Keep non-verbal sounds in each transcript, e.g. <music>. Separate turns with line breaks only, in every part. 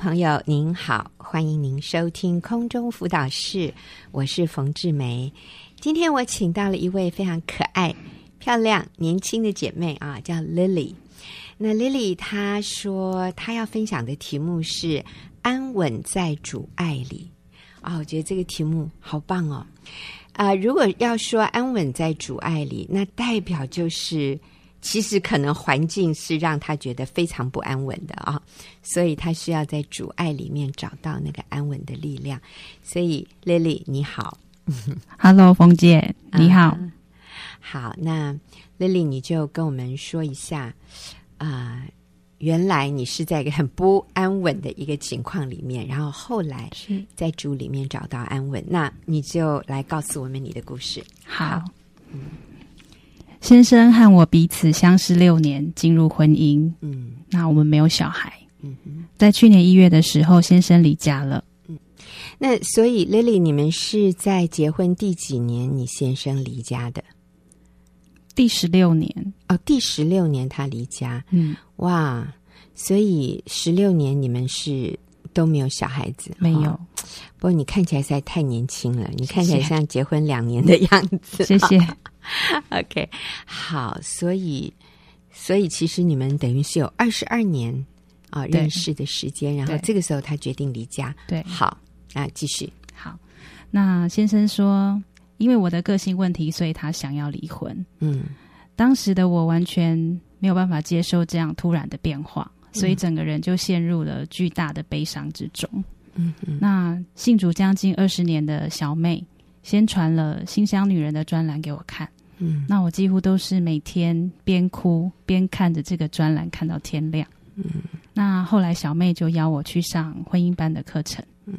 朋友您好，欢迎您收听空中辅导室，我是冯志梅。今天我请到了一位非常可爱、漂亮、年轻的姐妹啊，叫 Lily。那 Lily 她说她要分享的题目是“安稳在主爱里”啊，我觉得这个题目好棒哦。啊、如果要说安稳在主爱里，那代表就是。其实可能环境是让他觉得非常不安稳的啊，所以他需要在主爱里面找到那个安稳的力量。所以，Lily 你好，<laughs>
Hello，冯姐你好，
嗯，好，那 Lily 你就跟我们说一下啊，呃，原来你是在一个很不安稳的一个情况里面，然后后来是在主里面找到安稳，那你就来告诉我们你的故事。
好，好嗯。先生和我彼此相识六年，进入婚姻。嗯，那我们没有小孩。嗯哼，在去年一月的时候，先生离家了。
嗯，那所以 Lily，你们是在结婚第几年？你先生离家的？
第十六年。
哦，第十六年他离家。嗯，哇，所以十六年你们是都没有小孩子？
没有。哦，
不过你看起来实在太年轻了，你看起来像结婚两年的样子。
谢谢。<laughs> <laughs>
OK，好，所以，所以其实你们等于是有二十二年啊、呃、认识的时间，然后这个时候他决定离家。
对，
好，那继续。
好，那先生说，因为我的个性问题，所以他想要离婚。嗯，当时的我完全没有办法接受这样突然的变化，所以整个人就陷入了巨大的悲伤之中。嗯哼，那信主将近二十年的小妹。先传了《新乡女人》的专栏给我看，嗯，那我几乎都是每天边哭边看着这个专栏看到天亮，嗯，那后来小妹就邀我去上婚姻班的课程，嗯，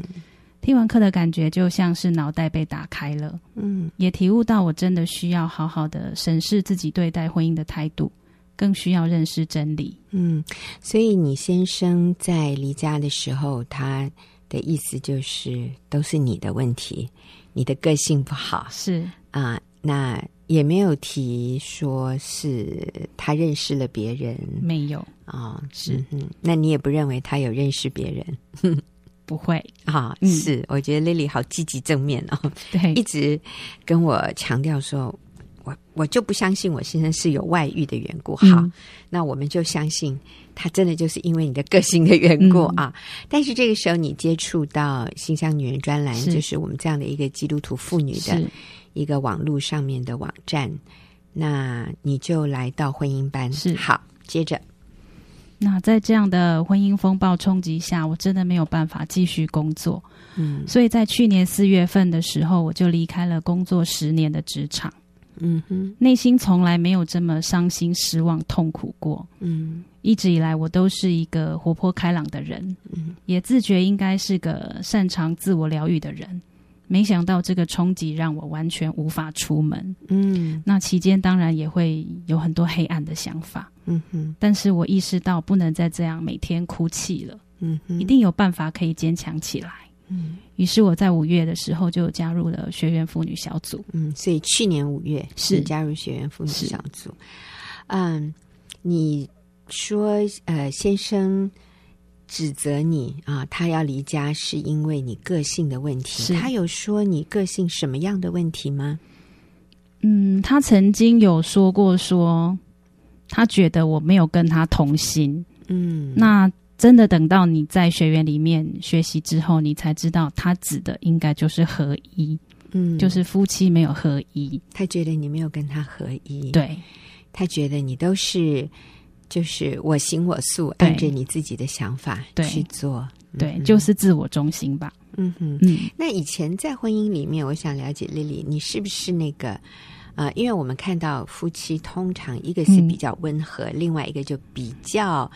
听完课的感觉就像是脑袋被打开了，嗯，也体悟到我真的需要好好的审视自己对待婚姻的态度，更需要认识真理，
嗯，所以你先生在离家的时候，他的意思就是都是你的问题。你的个性不好。
是。
啊、呃，那也没有提说是他认识了别人，
没有。
啊、哦，是。嗯，那你也不认为他有认识别人？<laughs>
不会。
啊、哦，是、嗯，我觉得 Lily 好积极正面哦，
对，
一直跟我强调说，我我就不相信我先生是有外遇的缘故，好、嗯，那我们就相信。他真的就是因为你的个性的缘故啊！嗯、但是这个时候你接触到《馨香女人》专栏，就是我们这样的一个基督徒妇女的一个网络上面的网站，那你就来到婚姻班。
是
好，接着，
那在这样的婚姻风暴冲击下，我真的没有办法继续工作。嗯，所以在去年四月份的时候，我就离开了工作十年的职场。嗯哼，内心从来没有这么伤心、失望、痛苦过。嗯。一直以来，我都是一个活泼开朗的人，嗯，也自觉应该是个擅长自我疗愈的人。没想到这个冲击让我完全无法出门，嗯，那期间当然也会有很多黑暗的想法，嗯哼。但是我意识到不能再这样每天哭泣了，嗯哼，一定有办法可以坚强起来，嗯。于是我在五月的时候就加入了学员妇女小组，
嗯，所以去年五月是加入学员妇女小组，嗯，你。说呃，先生指责你啊，他要离家是因为你个性的问题。他有说你个性什么样的问题吗？
嗯，他曾经有说过说，说他觉得我没有跟他同心。嗯，那真的等到你在学员里面学习之后，你才知道他指的应该就是合一。嗯，就是夫妻没有合一。
他觉得你没有跟他合一。
对，
他觉得你都是。就是我行我素，按着你自己的想法去做，
对，对，就是自我中心吧。
嗯哼，嗯。那以前在婚姻里面，我想了解 Lily，你是不是那个？呃，因为我们看到夫妻通常一个是比较温和，嗯，另外一个就比较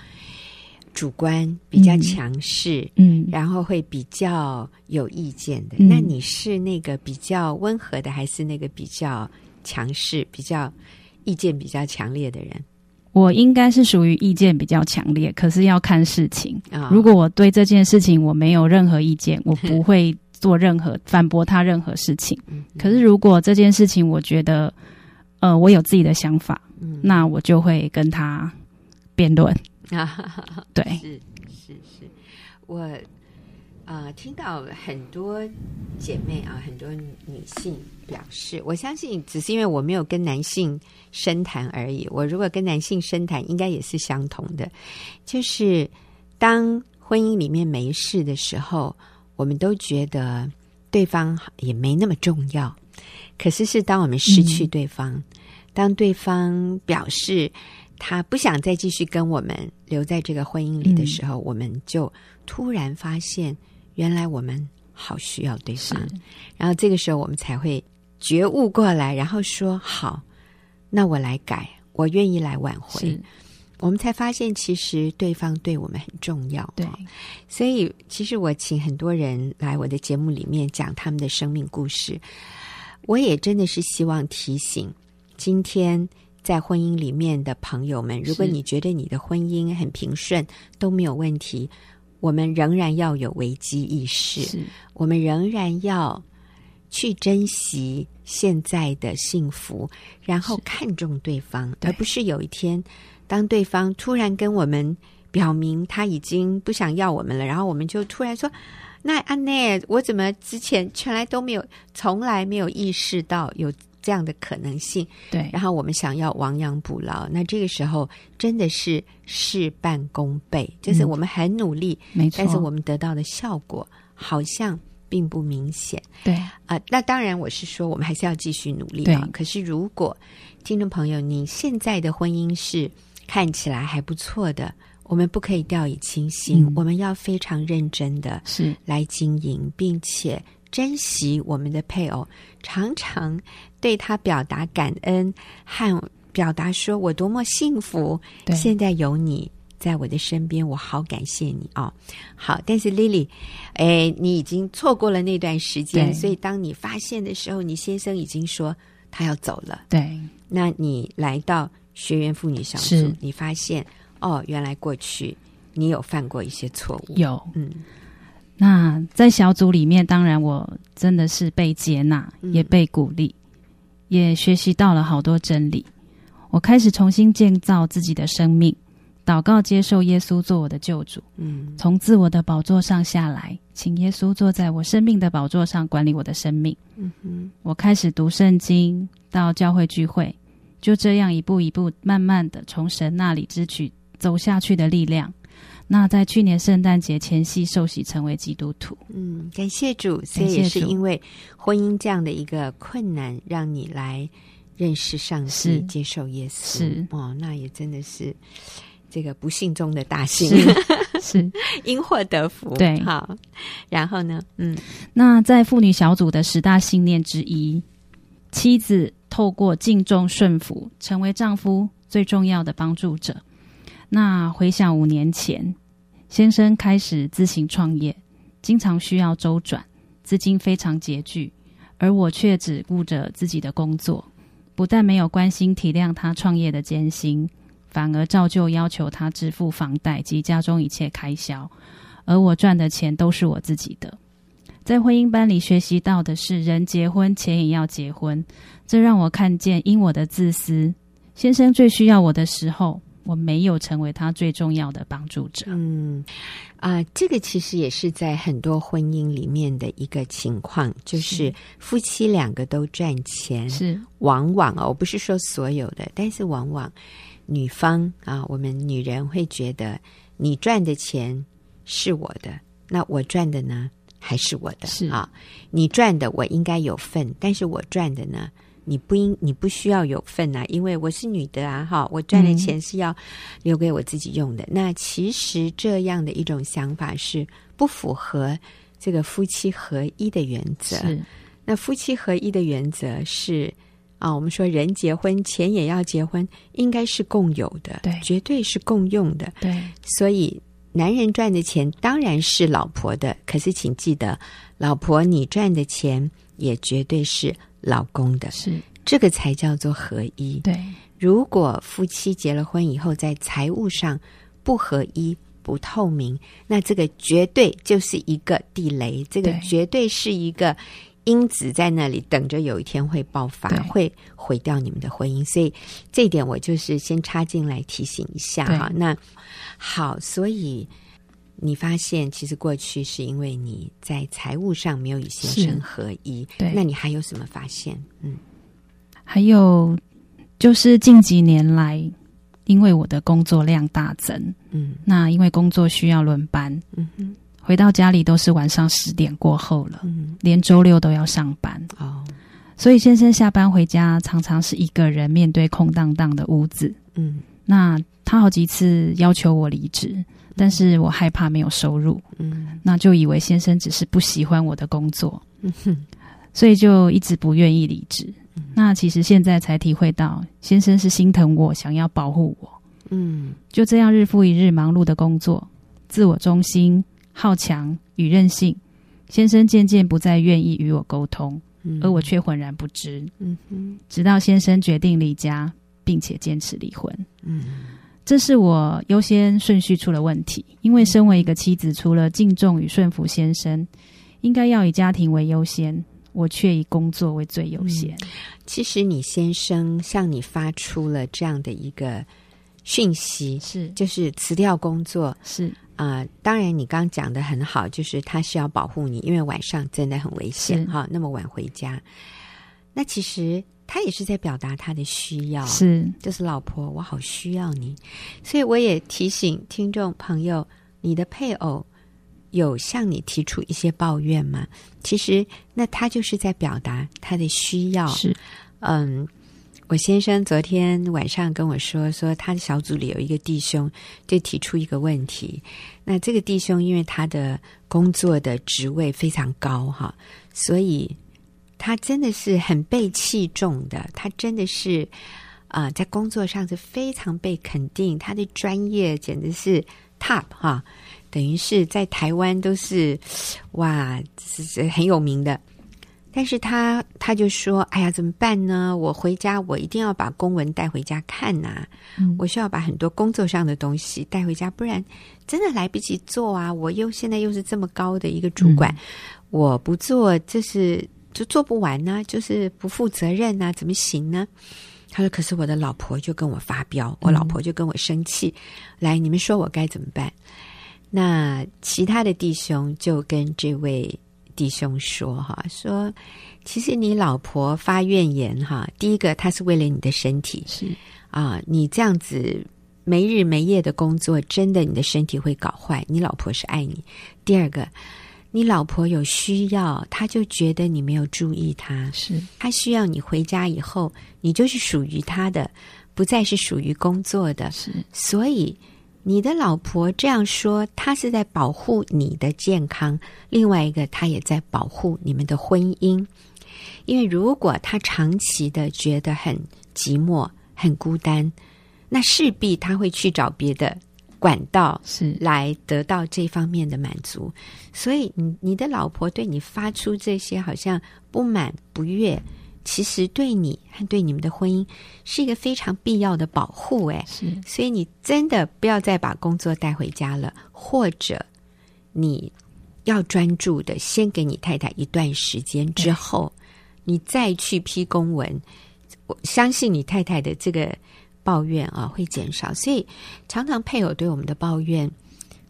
主观、比较强势，嗯，然后会比较有意见的。嗯，那你是那个比较温和的，还是那个比较强势、比较意见比较强烈的人？
我应该是属于意见比较强烈，可是要看事情。哦。如果我对这件事情我没有任何意见，我不会做任何反驳他任何事情。可是如果这件事情我觉得，呃，我有自己的想法，嗯那我就会跟他辩论。啊，<laughs> 对，<laughs>
是是是，我啊、呃，听到很多姐妹啊，很多女性表示，我相信只是因为我没有跟男性深谈而已。我如果跟男性深谈，应该也是相同的。就是当婚姻里面没事的时候，我们都觉得对方也没那么重要。可是是当我们失去对方，嗯、当对方表示他不想再继续跟我们留在这个婚姻里的时候，嗯、我们就突然发现。原来我们好需要对方，然后这个时候我们才会觉悟过来，然后说好，那我来改，我愿意来挽回。我们才发现，其实对方对我们很重要。
对，
所以其实我请很多人来我的节目里面讲他们的生命故事，我也真的是希望提醒今天在婚姻里面的朋友们，如果你觉得你的婚姻很平顺，都没有问题。我们仍然要有危机意识，我们仍然要去珍惜现在的幸福，然后看重对方，而不是有一天当对方突然跟我们表明他已经不想要我们了，然后我们就突然说：“那安奈，我怎么之前从来都没有，从来没有意识到有。”这样的可能性，
对。
然后我们想要亡羊补牢，那这个时候真的是事半功倍，就是我们很努力，
嗯、没错。
但是我们得到的效果好像并不明显，
对。
啊、呃，那当然我是说，我们还是要继续努力啊。对。可是如果听众朋友，你现在的婚姻是看起来还不错的，我们不可以掉以轻心，嗯、我们要非常认真的是来经营，并且。珍惜我们的配偶，常常对他表达感恩和表达说：“我多么幸福，现在有你在我的身边，我好感谢你哦。”好，但是 Lily，哎，你已经错过了那段时间，所以当你发现的时候，你先生已经说他要走了。
对，
那你来到学员妇女小组，你发现哦，原来过去你有犯过一些错误，
有，
嗯。
那在小组里面，当然我真的是被接纳，也被鼓励，嗯、也学习到了好多真理。我开始重新建造自己的生命，祷告接受耶稣做我的救主。嗯，从自我的宝座上下来，请耶稣坐在我生命的宝座上管理我的生命。嗯哼，我开始读圣经，到教会聚会，就这样一步一步，慢慢的从神那里支取走下去的力量。那在去年圣诞节前夕受洗成为基督徒，
嗯，感谢主，所以也是因为婚姻这样的一个困难，让你来认识上帝，接受耶稣，
是。
哦，那也真的是这个不幸中的大幸，
是，是。<laughs>
因祸得福，
对，
好，然后呢，嗯，
那在妇女小组的十大信念之一，妻子透过敬重顺服，成为丈夫最重要的帮助者。那回想五年前，先生开始自行创业，经常需要周转，资金非常拮据，而我却只顾着自己的工作，不但没有关心体谅他创业的艰辛，反而照旧要求他支付房贷及家中一切开销，而我赚的钱都是我自己的。在婚姻班里学习到的是，人结婚钱也要结婚，这让我看见因我的自私，先生最需要我的时候。我没有成为他最重要的帮助者。
嗯，啊、呃，这个其实也是在很多婚姻里面的一个情况，就是夫妻两个都赚钱，
是
往往哦，我不是说所有的，但是往往女方啊，我们女人会觉得你赚的钱是我的，那我赚的呢还是我的，
是
啊，你赚的我应该有份，但是我赚的呢？你不应，你不需要有份啊，因为我是女的啊，哈，我赚的钱是要留给我自己用的。嗯、那其实这样的一种想法是不符合这个夫妻合一的原则。
是，
那夫妻合一的原则是啊，我们说人结婚钱也要结婚，应该是共有的，
对，
绝对是共用的，
对。
所以男人赚的钱当然是老婆的，可是请记得，老婆你赚的钱也绝对是。老公的
是
这个才叫做合一。
对，
如果夫妻结了婚以后，在财务上不合一、不透明，那这个绝对就是一个地雷，这个绝对是一个因子在那里等着，有一天会爆发，会毁掉你们的婚姻。所以这一点我就是先插进来提醒一下哈。那好，所以你发现其实过去是因为你在财务上没有与先生合一，
对，
那你还有什么发现？嗯，
还有就是近几年来，因为我的工作量大增，嗯，那因为工作需要轮班，嗯哼，回到家里都是晚上十点过后了，嗯，连周六都要上班。哦，所以先生下班回家常常是一个人面对空荡荡的屋子，嗯，那他好几次要求我离职。但是我害怕没有收入，嗯，那就以为先生只是不喜欢我的工作，嗯哼，所以就一直不愿意离职。嗯，那其实现在才体会到，先生是心疼我，想要保护我，嗯，就这样日复一日忙碌的工作，自我中心、好强与任性，先生渐渐不再愿意与我沟通，嗯，而我却浑然不知，嗯哼，直到先生决定离家，并且坚持离婚，嗯。这是我优先顺序出了问题，因为身为一个妻子，除了敬重与顺服先生，应该要以家庭为优先，我却以工作为最优先。嗯，
其实你先生向你发出了这样的一个讯息，是就是辞掉工作，
是
啊，呃，当然你刚讲的很好，就是他需要保护你，因为晚上真的很危险哈，那么晚回家，那其实。他也是在表达他的需要，
是，
就是老婆，我好需要你，所以我也提醒听众朋友，你的配偶有向你提出一些抱怨吗？其实，那他就是在表达他的需要。
是，
嗯，我先生昨天晚上跟我说，说他的小组里有一个弟兄就提出一个问题，那这个弟兄因为他的工作的职位非常高哈，所以。他真的是很被器重的，他真的是啊、呃，在工作上是非常被肯定，他的专业简直是 top 哈，等于是在台湾都是哇，是是很有名的。但是他他就说：“哎呀，怎么办呢？我回家我一定要把公文带回家看呐、啊，嗯、我需要把很多工作上的东西带回家，不然真的来不及做啊！我又现在又是这么高的一个主管，嗯、我不做这是。”就做不完呢，就是不负责任呢，怎么行呢？他说：“可是我的老婆就跟我发飙，我老婆就跟我生气。嗯、来，你们说我该怎么办？”那其他的弟兄就跟这位弟兄说：“哈，说其实你老婆发怨言哈，第一个她是为了你的身体，
是
啊，你这样子没日没夜的工作，真的你的身体会搞坏。你老婆是爱你。第二个。”你老婆有需要，他就觉得你没有注意他，
是
他需要你回家以后，你就是属于他的，不再是属于工作的。
是，
所以你的老婆这样说，她是在保护你的健康。另外一个，她也在保护你们的婚姻，因为如果她长期的觉得很寂寞、很孤单，那势必她会去找别的。管道是来得到这方面的满足，所以你你的老婆对你发出这些好像不满不悦，其实对你和对你们的婚姻是一个非常必要的保护。哎，
是，
所以你真的不要再把工作带回家了，或者你要专注的先给你太太一段时间之后，你再去批公文。我相信你太太的这个。抱怨啊会减少，所以常常配偶对我们的抱怨，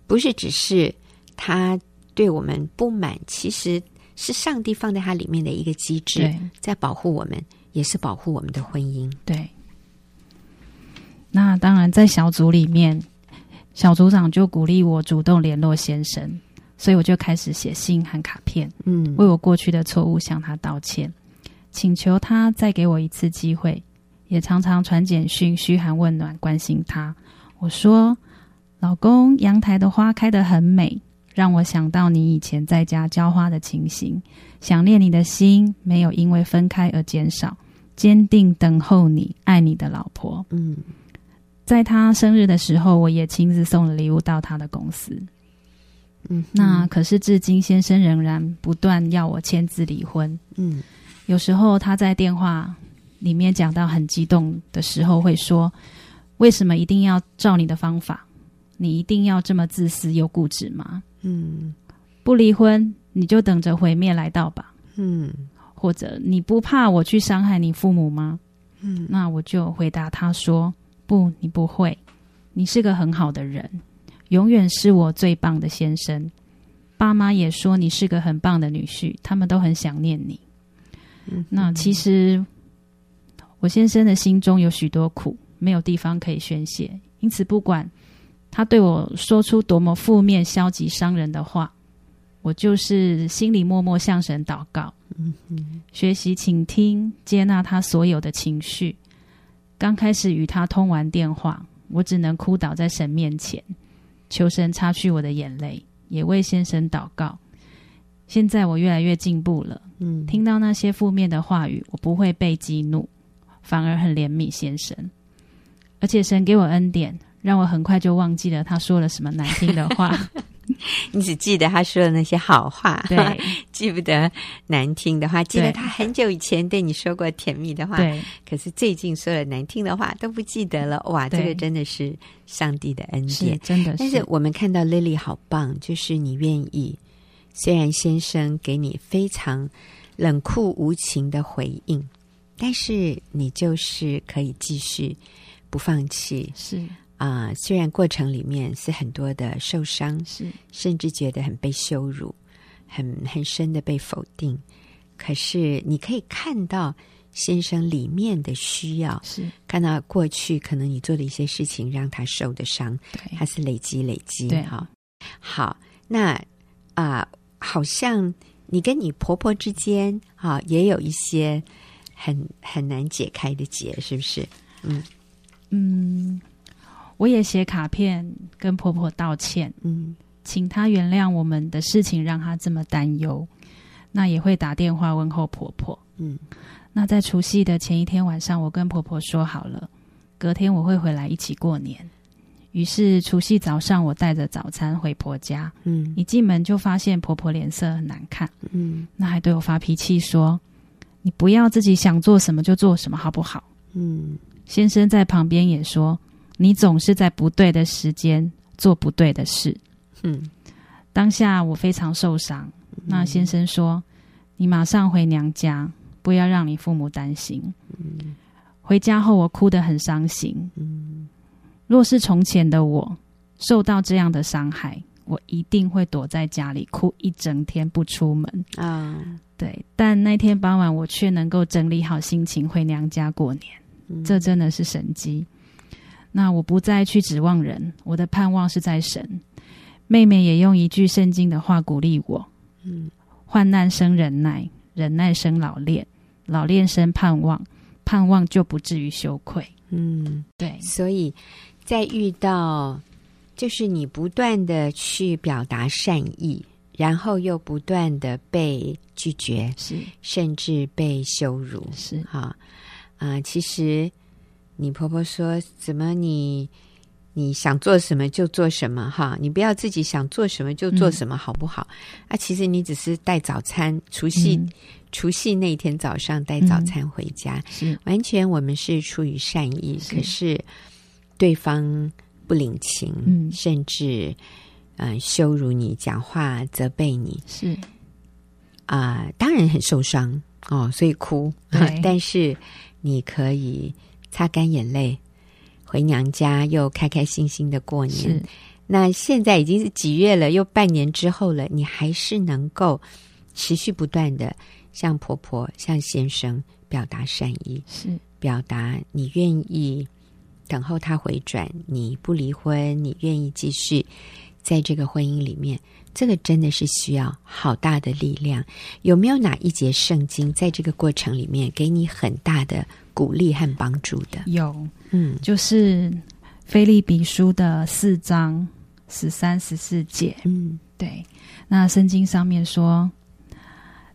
不是只是他对我们不满，其实是上帝放在他里面的一个机制，
对
在保护我们，也是保护我们的婚姻。
对。那当然，在小组里面，小组长就鼓励我主动联络先生，所以我就开始写信和卡片，嗯，为我过去的错误向他道歉，请求他再给我一次机会。也常常传简讯嘘寒问暖，关心他。我说：“老公，阳台的花开得很美，让我想到你以前在家浇花的情形。想念你的心没有因为分开而减少，坚定等候你，爱你的老婆。”嗯，在他生日的时候，我也亲自送了礼物到他的公司。嗯，那可是至今先生仍然不断要我签字离婚。嗯，有时候他在电话。里面讲到很激动的时候，会说：“为什么一定要照你的方法？你一定要这么自私又固执吗？”嗯，不离婚你就等着毁灭来到吧。嗯，或者你不怕我去伤害你父母吗？嗯，那我就回答他说：“不，你不会，你是个很好的人，永远是我最棒的先生。爸妈也说你是个很棒的女婿，他们都很想念你。嗯，那其实我先生的心中有许多苦，没有地方可以宣泄，因此不管他对我说出多么负面、消极、伤人的话，我就是心里默默向神祷告，嗯，学习倾听、接纳他所有的情绪。刚开始与他通完电话，我只能哭倒在神面前，求神擦去我的眼泪。也为先生祷告。现在我越来越进步了。嗯，听到那些负面的话语，我不会被激怒，反而很怜悯先生。而且神给我恩典，让我很快就忘记了他说了什么难听的话。<laughs>
你只记得他说的那些好话，对，<laughs> 记不得难听的话。记得他很久以前对你说过甜蜜的话，对。可是最近说了难听的话都不记得了。哇，这个真的是上帝的恩典，
真的是。
但是我们看到 Lily 好棒，就是你愿意，虽然先生给你非常冷酷无情的回应，但是你就是可以继续不放弃，
是。
啊、呃，虽然过程里面是很多的受伤，
是。
甚至觉得很被羞辱，很很深的被否定，可是你可以看到先生里面的需要，
是。
看到过去可能你做的一些事情让他受的伤，
对，
他是累积累积，
对。
哈。好，那啊、呃，好像你跟你婆婆之间啊，也有一些很很难解开的结，是不是？嗯
嗯。我也写卡片跟婆婆道歉，嗯，请她原谅我们的事情，让她这么担忧。那也会打电话问候婆婆，嗯。那在除夕的前一天晚上，我跟婆婆说好了，隔天我会回来一起过年。于是除夕早上，我带着早餐回婆家，嗯，一进门就发现婆婆脸色很难看，嗯，那还对我发脾气说：“你不要自己想做什么就做什么，好不好？”嗯，先生在旁边也说。你总是在不对的时间做不对的事。嗯，当下我非常受伤。那先生说：“你马上回娘家，不要让你父母担心。”嗯，回家后我哭得很伤心。嗯，若是从前的我受到这样的伤害，我一定会躲在家里哭一整天不出门。啊，对。但那天傍晚，我却能够整理好心情回娘家过年。嗯，这真的是神机。那我不再去指望人，我的盼望是在神。妹妹也用一句圣经的话鼓励我：嗯，患难生忍耐，忍耐生老练，老练生盼望，盼望就不至于羞愧。嗯，对。
所以在遇到，就是你不断的去表达善意，然后又不断的被拒绝，
是，
甚至被羞辱，
是。
哈。啊、呃，其实。你婆婆说：“怎么你你想做什么就做什么哈？你不要自己想做什么就做什么，好不好？嗯、啊，其实你只是带早餐，除夕、嗯、除夕那天早上带早餐回家，
是、嗯、
完全我们是出于善意，是。可是对方不领情，嗯、甚至嗯、呃、羞辱你，讲话责备你，
是
啊、呃，当然很受伤哦，所以哭。<laughs> 但是你可以。”擦干眼泪，回娘家又开开心心的过年。那现在已经是几月了？又半年之后了，你还是能够持续不断的向婆婆、向先生表达善意，
是
表达你愿意等候他回转，你不离婚，你愿意继续在这个婚姻里面。这个真的是需要好大的力量。有没有哪一节圣经在这个过程里面给你很大的？鼓励和帮助的
有，嗯，就是腓立比书的四章十三、十四节，嗯，对。那圣经上面说：“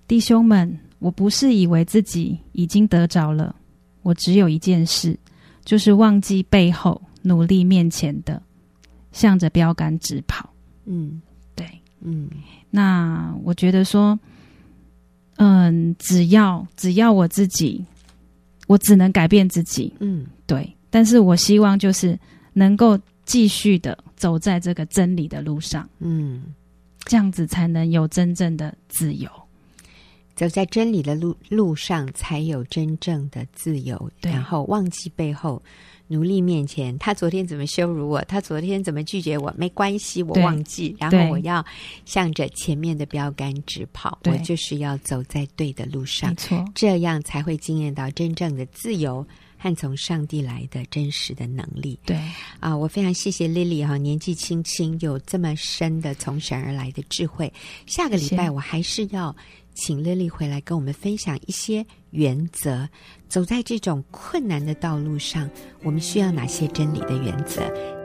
弟兄们，我不是以为自己已经得着了，我只有一件事，就是忘记背后，努力面前的，向着标杆直跑。”嗯，对，嗯。那我觉得说，嗯，只要只要我自己。我只能改变自己，嗯，对，但是我希望就是能够继续的走在这个真理的路上，嗯，这样子才能有真正的自由。
走在真理的路路上，才有真正的自由。然后忘记背后，努力面前。他昨天怎么羞辱我？他昨天怎么拒绝我？没关系，我忘记。然后我要向着前面的标杆直跑。我就是要走在对的路上，
没错，
这样才会惊艳到真正的自由。和从上帝来的真实的能力，
对
啊，我非常谢谢 Lily 哈，年纪轻轻有这么深的从神而来的智慧。下个礼拜我还是要请乐丽回来跟我们分享一些原则，走在这种困难的道路上，我们需要哪些真理的原则？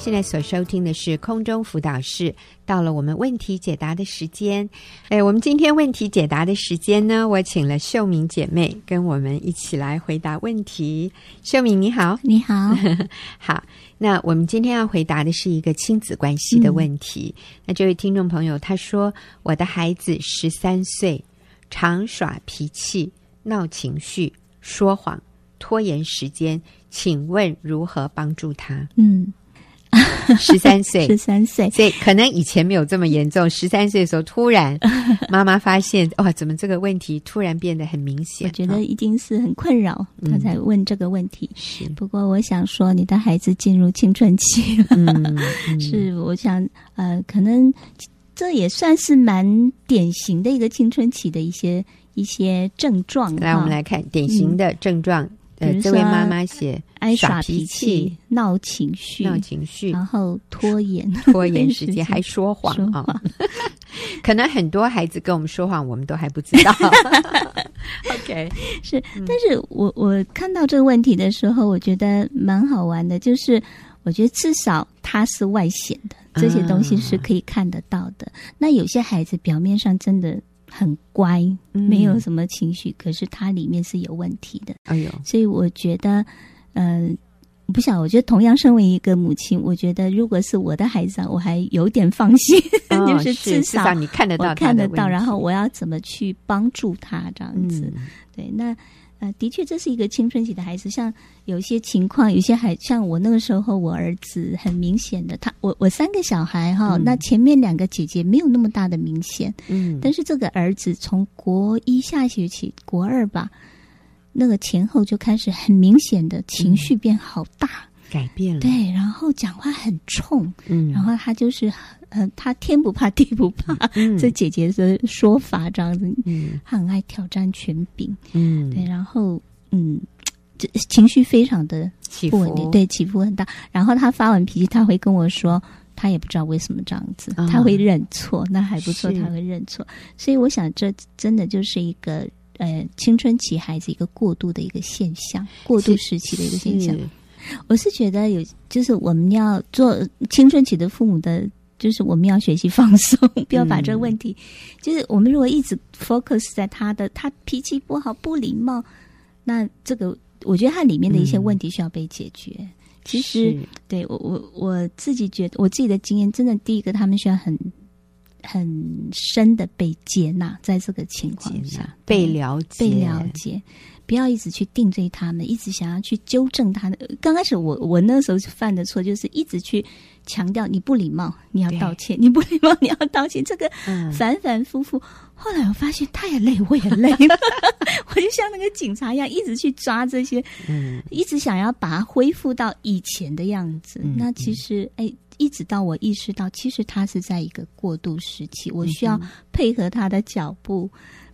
现在所收听的是空中辅导室，到了我们问题解答的时间。哎，我们今天问题解答的时间呢，我请了秀敏姐妹跟我们一起来回答问题。秀敏你好，
你好，<laughs>
好。那我们今天要回答的是一个亲子关系的问题。嗯、那这位听众朋友他说，我的孩子十三岁，常耍脾气、闹情绪、说谎、拖延时间，请问如何帮助他？
嗯。<laughs>
十三岁，
十三岁，
所以可能以前没有这么严重。十三岁的时候，突然 <laughs> 妈妈发现，哇，怎么这个问题突然变得很明显？
我觉得一定是很困扰，他才问这个问题。
嗯、是，
不过我想说，你的孩子进入青春期了，
嗯嗯、<laughs>
是，我想，呃，可能这也算是蛮典型的一个青春期的一些一些症状。
来，我们来看典型的症状。嗯呃，这位妈妈写
爱耍脾气、闹情绪、
闹情绪，
然后拖延、
拖延时间，<laughs> 还说谎啊！哦、可能很多孩子跟我们说谎，我们都还不知道。<laughs> OK，<laughs>
是，但是我我看到这个问题的时候，我觉得蛮好玩的，就是我觉得至少他是外显的，这些东西是可以看得到的。嗯、那有些孩子表面上真的。很乖，没有什么情绪，嗯、可是他里面是有问题的。
哎呦，
所以我觉得，嗯、呃，不晓得，我觉得同样身为一个母亲，我觉得如果是我的孩子，我还有点放心，<laughs> 哦、就是至少，
至少你看得到，
看得到，然后我要怎么去帮助他这样子？
嗯、
对，那。呃，的确，这是一个青春期的孩子。像有些情况，有些孩，像我那个时候，我儿子很明显的，他我我三个小孩哈，嗯、那前面两个姐姐没有那么大的明显，嗯，但是这个儿子从国一下学期，国二吧，那个前后就开始很明显的情绪变好大，
嗯、改变了，
对，然后讲话很冲，
嗯，
然后他就是。呃，他天不怕地不怕，嗯、这姐姐的说法这样子，嗯，他很爱挑战权柄，嗯，对，然后嗯，这情绪非常的不稳定，对，起伏很大。然后他发完脾气，他会跟我说，他也不知道为什么这样子，哦、他会认错，那还不错，是他会认错。所以我想，这真的就是一个呃青春期孩子一个过渡的一个现象，过渡时期的一个现象。是我是觉得有，就是我们要做青春期的父母的。就是我们要学习放松，<laughs> 不要把这个问题。嗯、就是我们如果一直 focus 在他的，他脾气不好、不礼貌，那这个我觉得他里面的一些问题需要被解决。嗯、其实，对我我我自己觉得，我自己的经验，真的第一个，他们需要很很深的被接纳，在这个情况下
被了解，
被了解。不要一直去定罪他们，一直想要去纠正他的。刚开始我我那时候犯的错就是一直去强调你不礼貌，你要道歉；你不礼貌，你要道歉。这个反反复复。嗯、后来我发现他也累，我也累了。<laughs> 我就像那个警察一样，一直去抓这些，嗯，一直想要把它恢复到以前的样子。嗯、那其实，哎，一直到我意识到，其实他是在一个过渡时期，我需要配合他的脚步。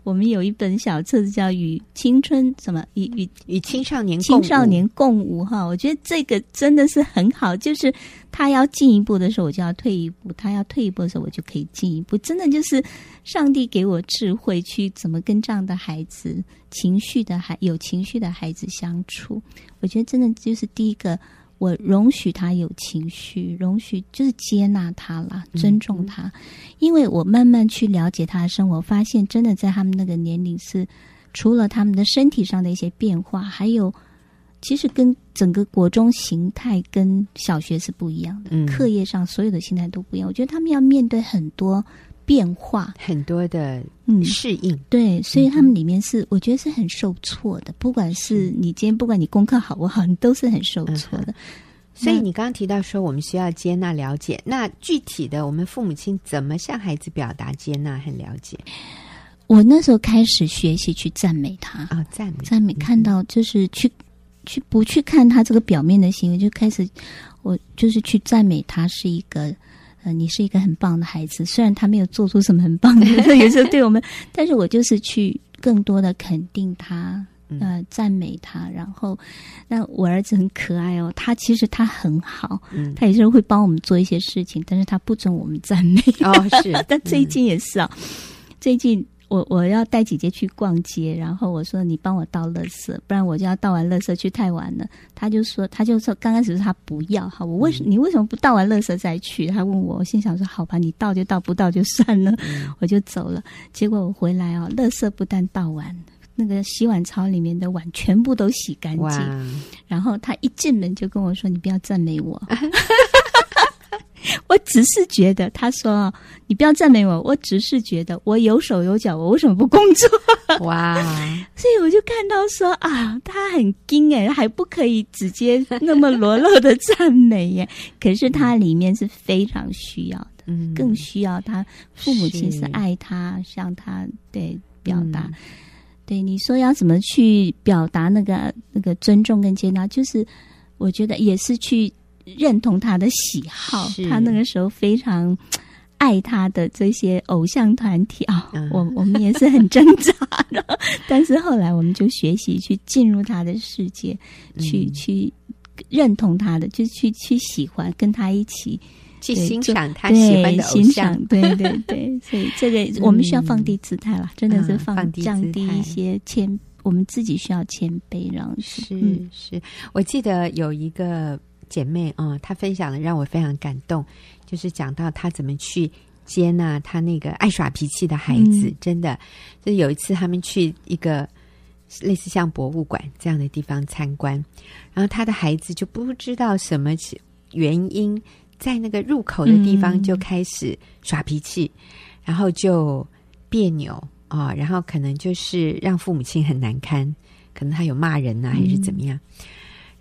我们有一本小册子叫《与青春什么与与
与青少年
青少年共舞》哈，我觉得这个真的是很好。就是他要进一步的时候，我就要退一步；他要退一步的时候，我就可以进一步。真的就是上帝给我智慧，去怎么跟这样的孩子、情绪的孩、有情绪的孩子相处。我觉得真的就是第一个。我容许他有情绪，容许就是接纳他啦，尊重他。嗯、因为我慢慢去了解他的生活，发现真的在他们那个年龄是，除了他们的身体上的一些变化，还有其实跟整个国中形态跟小学是不一样的，
嗯，
课业上所有的心态都不一样。我觉得他们要面对很多变化，
很多的嗯适应，
对，所以他们里面是、嗯、我觉得是很受挫的。不管是你今天，不管你功课好不好，你都是很受挫的。嗯
所以你刚刚提到说，我们需要接纳、了解。那具体的，我们父母亲怎么向孩子表达接纳和了解？
我那时候开始学习去赞美他
啊、哦，赞美，
赞美，看到就是去去不去看他这个表面的行为，就开始我就是去赞美他是一个呃，你是一个很棒的孩子。虽然他没有做出什么很棒的，有时候对我们，但是我就是去更多的肯定他。呃，赞美他，然后，那我儿子很可爱哦。他其实他很好，嗯，他也是会帮我们做一些事情，但是他不准我们赞美。
哦，是。<laughs>
但最近也是啊，嗯、最近我我要带姐姐去逛街，然后我说你帮我倒垃圾，不然我就要倒完垃圾去太晚了。他就说，他就说刚开始是他不要，哈，我为什、嗯、你为什么不倒完垃圾再去？他问我，我心想说好吧，你倒就倒，不倒就算了，嗯、<laughs> 我就走了。结果我回来哦，垃圾不但倒完。那个洗碗槽里面的碗全部都洗干净，然后他一进门就跟我说：“你不要赞美我。” <laughs> <laughs> <laughs> 我只是觉得，他说：“你不要赞美我。”我只是觉得，我有手有脚，我为什么不工作？<laughs> 哇！所以我就看到说啊，他很精哎，还不可以直接那么裸露的赞美耶。<laughs> 可是他里面是非常需要的，嗯，更需要他父母亲是爱他，向他对表达。嗯对你说要怎么去表达那个那个尊重跟接纳，就是我觉得也是去认同他的喜好。他那个时候非常 <tsk> 爱他的这些偶像团体啊，我我们也是很挣扎的。<laughs> 但是后来我们就学习去进入他的世界，去、嗯、去认同他的，就去去喜欢跟他一起。
去欣赏他喜欢的偶像，
对对对，所以这个我们需要放低姿态了，真的是放降低一些谦，我们自己需要谦卑，然后
是是。我记得有一个姐妹啊，她分享的让我非常感动，就是讲到她怎么去接纳她那个爱耍脾气的孩子，真的，就是有一次他们去一个类似像博物馆这样的地方参观，然后他的孩子就不知道什么原因。在那个入口的地方就开始耍脾气，嗯、然后就别扭啊、哦，然后可能就是让父母亲很难堪，可能他有骂人呐、啊，还是怎么样，嗯、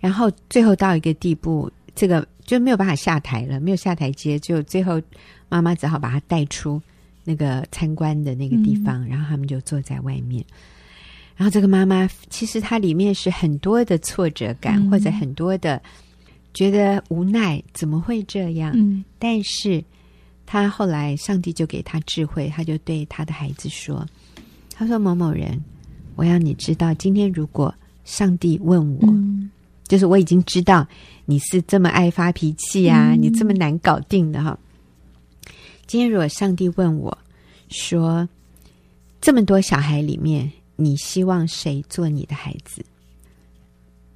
然后最后到一个地步，这个就没有办法下台了，没有下台阶，就最后妈妈只好把他带出那个参观的那个地方，嗯、然后他们就坐在外面，然后这个妈妈其实她里面是很多的挫折感，嗯、或者很多的。觉得无奈，怎么会这样？嗯，但是她后来，上帝就给她智慧，她就对她的孩子说：“他说某某人，我要你知道，今天如果上帝问我，嗯、就是我已经知道你是这么爱发脾气啊，嗯、你这么难搞定的哈。今天如果上帝问我说，这么多小孩里面，你希望谁做你的孩子？”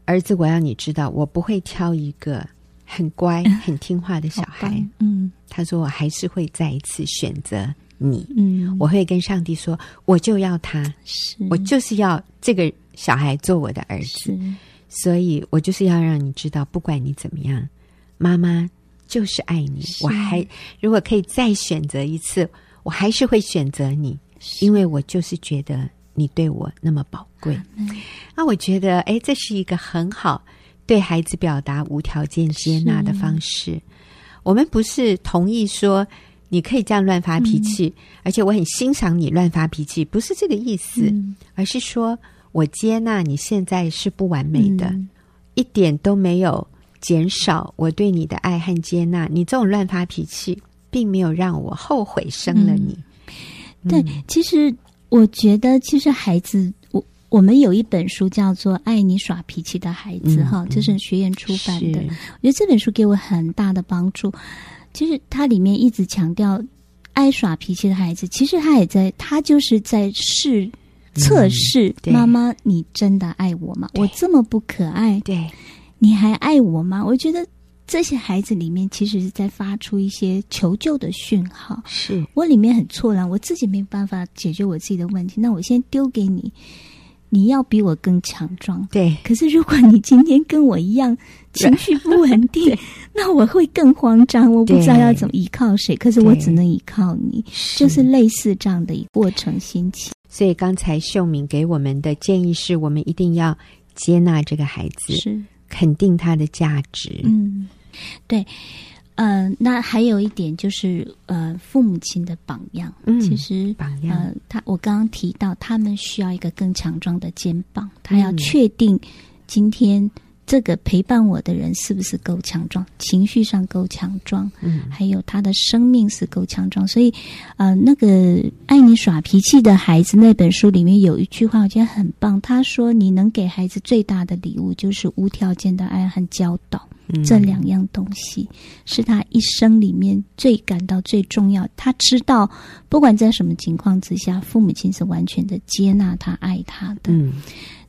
儿子，我要你知道，我不会挑一个很乖、很听话的小孩。嗯，他说我还是会再一次选择你。嗯，我会跟上帝说，我就要他，是我就是要这个小孩做我的儿子。是所以我就是要让你知道，不管你怎么样，妈妈就是爱你。我还如果可以再选择一次，我还是会选择你，因为我就是觉得。你对我那么宝贵，那、啊、我觉得，哎，这是一个很好对孩子表达无条件接纳的方式。我们不是同意说你可以这样乱发脾气，嗯、而且我很欣赏你乱发脾气，不是这个意思，嗯、而是说我接纳你现在是不完美的，嗯、一点都没有减少我对你的爱和接纳。你这种乱发脾气，并没有让我后悔生了你。
嗯、对，其实。我觉得其实孩子，我我们有一本书叫做《爱你耍脾气的孩子》哈、嗯，这是学院出版的。我觉得这本书给我很大的帮助。其实它里面一直强调，爱耍脾气的孩子，其实他也在，他就是在试测试妈妈，你真的爱我吗？我这么不可爱，对，你还爱我吗？我觉得。这些孩子里面其实是在发出一些求救的讯号。是我里面很错乱，我自己没办法解决我自己的问题，那我先丢给你，你要比我更强壮。
对，
可是如果你今天跟我一样情绪不稳定，<laughs> 那我会更慌张，我不知道要怎么依靠谁。可是我只能依靠你，就是类似这样的一个过程心情。
所以刚才秀敏给我们的建议是，我们一定要接纳这个孩子，
是
肯定他的价值。
嗯，对。嗯、呃，那还有一点就是，呃，父母亲的榜样。嗯，其实
榜样，
呃，他我刚刚提到，他们需要一个更强壮的肩膀。他要确定今天这个陪伴我的人是不是够强壮，情绪上够强壮，嗯，还有他的生命是够强壮。所以，呃，那个《爱你耍脾气的孩子》那本书里面有一句话，我觉得很棒。他说：“你能给孩子最大的礼物，就是无条件的爱和教导。”这两样东西是他一生里面最感到最重要。他知道，不管在什么情况之下，父母亲是完全的接纳他、爱他的。嗯，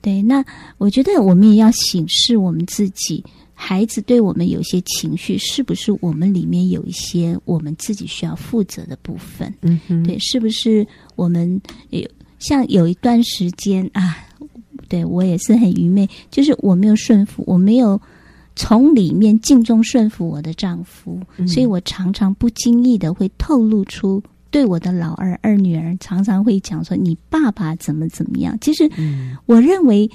对。那我觉得我们也要醒视我们自己，孩子对我们有些情绪，是不是我们里面有一些我们自己需要负责的部分？嗯哼，对，是不是我们有像有一段时间啊？对我也是很愚昧，就是我没有顺服，我没有。从里面敬重顺服我的丈夫，嗯，所以我常常不经意的会透露出对我的老二二女儿，常常会讲说你爸爸怎么怎么样。其实我认为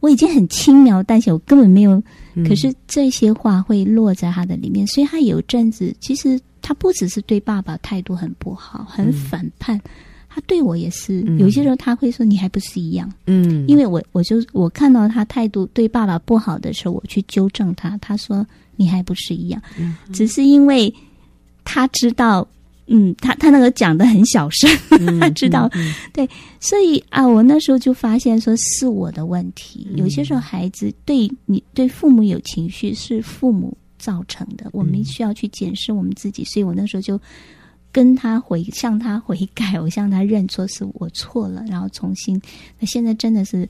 我已经很轻描淡写，我根本没有。可是这些话会落在他的里面，所以他有阵子，其实他不只是对爸爸态度很不好，很反叛。他对我也是，有些时候他会说：“你还不是一样。”嗯，因为我我就我看到他态度对爸爸不好的时候，我去纠正他。他说：“你还不是一样。嗯”只是因为他知道，嗯，他他那个讲的很小声，嗯、他 <laughs> 知道、嗯嗯，对，所以啊，我那时候就发现说是我的问题。有些时候孩子对你对父母有情绪，是父母造成的，我们需要去检视我们自己。所以我那时候就。跟他回，向他悔改，我向他认错，是我错了，然后重新。那现在真的是，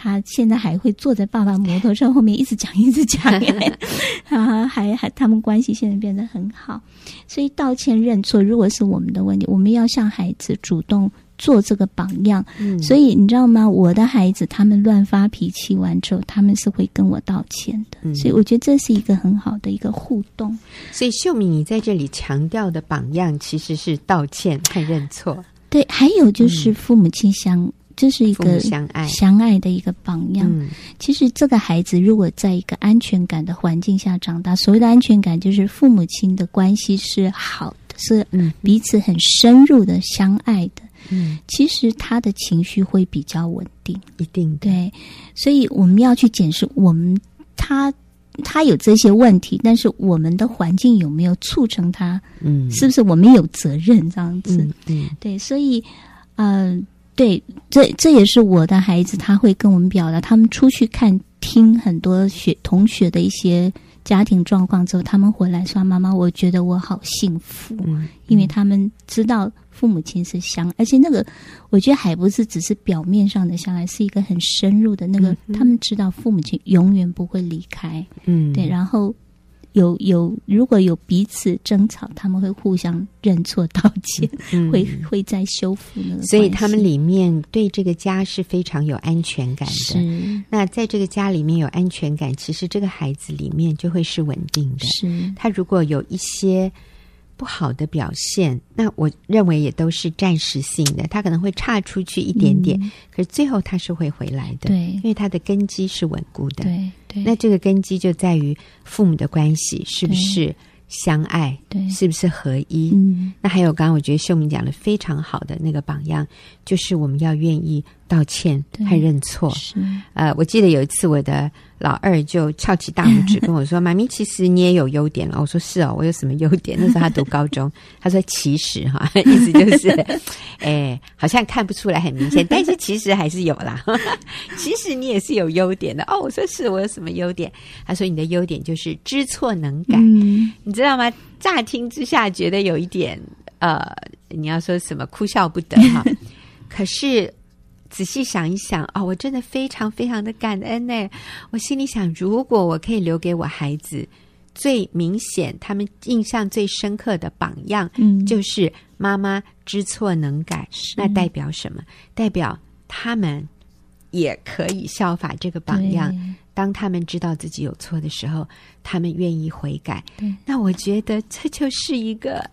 他现在还会坐在爸爸摩托车后面一直讲，一直讲，<laughs> 啊，还还他们关系现在变得很好。所以道歉认错，如果是我们的问题，我们要向孩子主动。做这个榜样，嗯，所以你知道吗？我的孩子他们乱发脾气完之后，他们是会跟我道歉的，嗯。所以我觉得这是一个很好的一个互动。
所以秀敏，你在这里强调的榜样其实是道歉和认错。
对，还有就是父母亲相，嗯，这是一个
相爱
相爱的一个榜样，嗯。其实这个孩子如果在一个安全感的环境下长大，所谓的安全感就是父母亲的关系是好的，是彼此很深入的相爱的。嗯，其实他的情绪会比较稳定，
一定
对，所以我们要去检视我们他他有这些问题，但是我们的环境有没有促成他？嗯，是不是我们有责任这样子？嗯，嗯对，所以，嗯、呃，对，这这也是我的孩子，他会跟我们表达，他们出去看听很多学同学的一些家庭状况之后，他们回来说：“妈妈，我觉得我好幸福，因为他们知道。”父母亲是相，而且那个我觉得还不是只是表面上的相爱，是一个很深入的那个。嗯、他们知道父母亲永远不会离开，嗯，对。然后有有如果有彼此争吵，他们会互相认错道歉，嗯、<laughs> 会会再修复那个。
所以他们里面对这个家是非常有安全感的。是。那在这个家里面有安全感，其实这个孩子里面就会是稳定的。是。他如果有一些。不好的表现，那我认为也都是暂时性的，他可能会差出去一点点，嗯、可是最后他是会回来的，对，因为他的根基是稳固的，
对对。
那这个根基就在于父母的关系是不是相爱，对，是不是合一？嗯。那还有刚刚我觉得秀敏讲的非常好的那个榜样，就是我们要愿意道歉和认错。是。呃，我记得有一次我的。老二就翘起大拇指跟我说：“ <laughs> 妈咪，其实你也有优点了。”我说：“是哦，我有什么优点？”那时候他读高中，他说：“其实哈，<laughs> 意思就是，<laughs> 哎，好像看不出来很明显，但是其实还是有啦。其实你也是有优点的哦。”我说：“是，我有什么优点？”他说：“你的优点就是知错能改。嗯，你知道吗？乍听之下觉得有一点呃，你要说什么哭笑不得哈，可是。”仔细想一想啊、哦，我真的非常非常的感恩呢。我心里想，如果我可以留给我孩子最明显、他们印象最深刻的榜样，嗯，就是妈妈知错能改，那代表什么？代表他们也可以效法这个榜样。当他们知道自己有错的时候，他们愿意悔改。
对，
那我觉得这就是一个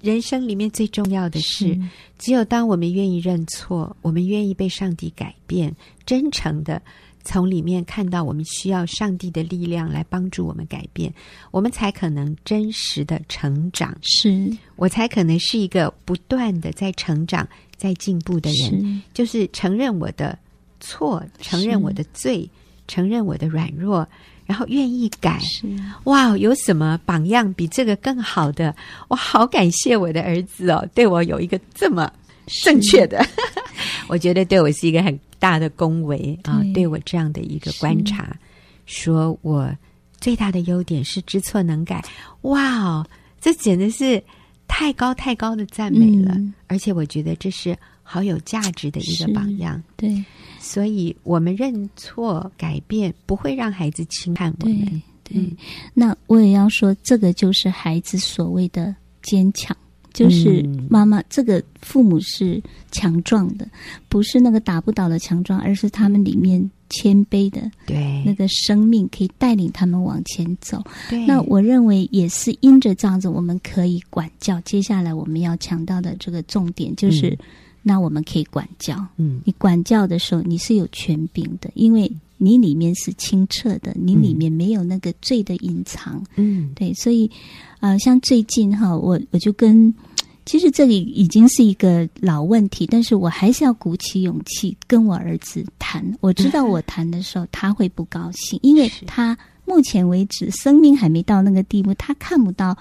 人生里面最重要的是。只有当我们愿意认错，我们愿意被上帝改变，真诚的从里面看到我们需要上帝的力量来帮助我们改变，我们才可能真实的成长。
是，
我才可能是一个不断的在成长、在进步的人。是，就是承认我的错，承认我的罪。承认我的软弱，然后愿意改。是哇，有什么榜样比这个更好的？我好感谢我的儿子哦，对我有一个这么正确的，<laughs> 我觉得对我是一个很大的恭维啊！对我这样的一个观察，说我最大的优点是知错能改。哇哦，这简直是太高太高的赞美了！嗯、而且我觉得这是好有价值的一个榜样。
对。
所以，我们认错、改变，不会让孩子轻看我们。
对，对嗯、那我也要说，这个就是孩子所谓的坚强，就是妈妈、嗯、这个父母是强壮的，不是那个打不倒的强壮，而是他们里面谦卑的，对那个生命可以带领他们往前走。那我认为也是因着这样子，我们可以管教。接下来我们要强调的这个重点就是。嗯那我们可以管教，嗯，你管教的时候你是有权柄的，因为你里面是清澈的，你里面没有那个罪的隐藏，嗯，对，所以，呃，像最近哈，我我就跟，其实这里已经是一个老问题，但是我还是要鼓起勇气跟我儿子谈。我知道我谈的时候他会不高兴，因为他目前为止生命还没到那个地步，他看不到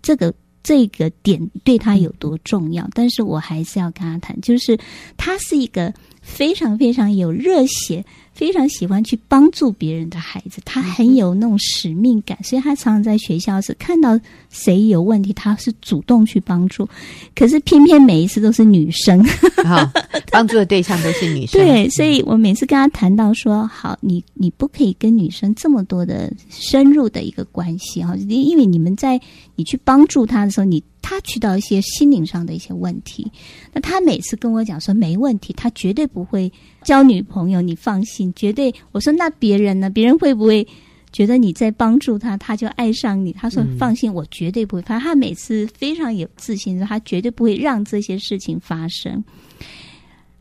这个。这个点对他有多重要？但是我还是要跟他谈，就是他是一个非常非常有热血。非常喜欢去帮助别人的孩子，他很有那种使命感，所以他常常在学校是看到谁有问题，他是主动去帮助。可是偏偏每一次都是女生，<laughs>
哈，帮助的对象都是女生。<laughs>
对，所以我每次跟他谈到说，好，你你不可以跟女生这么多的深入的一个关系哈，因为你们在你去帮助他的时候，你。他遇到一些心灵上的一些问题，那他每次跟我讲说没问题，他绝对不会交女朋友，你放心，绝对。我说那别人呢？别人会不会觉得你在帮助他，他就爱上你？他说放心，我绝对不会。反正他每次非常有自信，说他绝对不会让这些事情发生。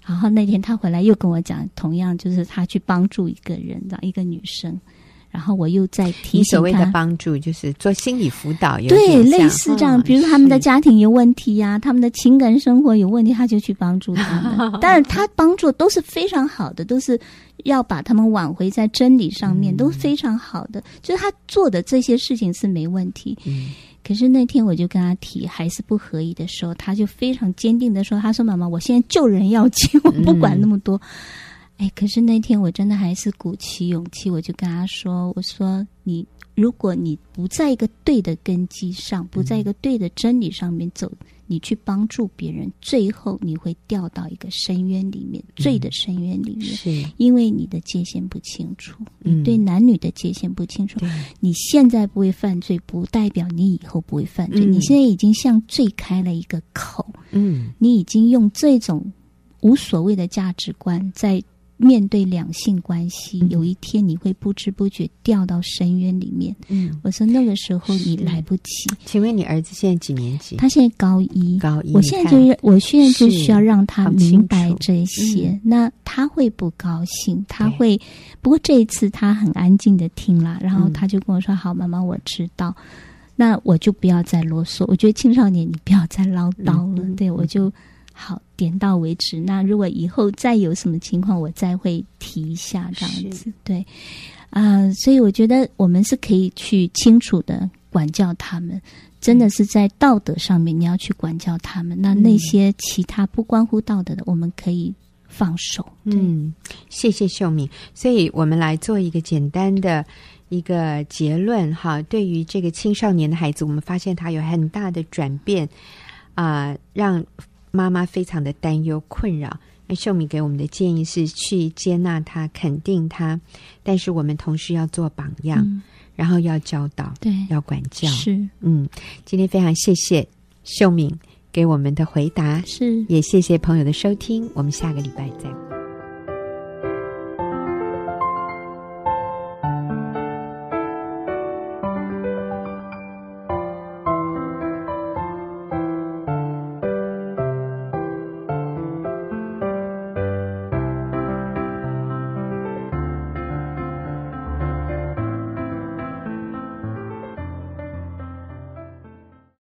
然后那天他回来又跟我讲，同样就是他去帮助一个人，一个女生。然后我又在提醒他，
所谓的帮助就是做心理辅导，
对，类似这样。比如他们的家庭有问题呀、啊，他们的情感生活有问题，他就去帮助他们。<laughs> 但是他帮助都是非常好的，都是要把他们挽回在真理上面，嗯、都非常好的。就是他做的这些事情是没问题。嗯、可是那天我就跟他提还是不合意的时候，他就非常坚定的说：“他说妈妈，我现在救人要紧，我不管那么多。嗯”哎，可是那天我真的还是鼓起勇气，我就跟他说：“我说你，如果你不在一个对的根基上，不在一个对的真理上面走，你去帮助别人，最后你会掉到一个深渊里面，罪的深渊里面。是因为你的界限不清楚，你对男女的界限不清楚。你现在不会犯罪，不代表你以后不会犯罪。你现在已经向罪开了一个口，嗯，你已经用这种无所谓的价值观在。”面对两性关系，有一天你会不知不觉掉到深渊里面。嗯，我说那个时候你来不及。
请问你儿子现在几年级？
他现在高一。
高一。
我现在就是，我现在就需要让他明白这些。嗯、那他会不高兴，他会。不过这一次他很安静的听了，然后他就跟我说：“嗯、好，妈妈，我知道。”那我就不要再啰嗦。我觉得青少年你不要再唠叨了。嗯、对我就。好，点到为止。那如果以后再有什么情况，我再会提一下这样子。对，啊、呃，所以我觉得我们是可以去清楚的管教他们，真的是在道德上面你要去管教他们。嗯、那那些其他不关乎道德的，我们可以放手。
嗯，谢谢秀敏。所以我们来做一个简单的一个结论哈。对于这个青少年的孩子，我们发现他有很大的转变啊、呃，让。妈妈非常的担忧、困扰。那秀敏给我们的建议是去接纳他、肯定他，但是我们同时要做榜样，嗯、然后要教导，
对，
要管教。
是，
嗯，今天非常谢谢秀敏给我们的回答，
是，
也谢谢朋友的收听，我们下个礼拜再会。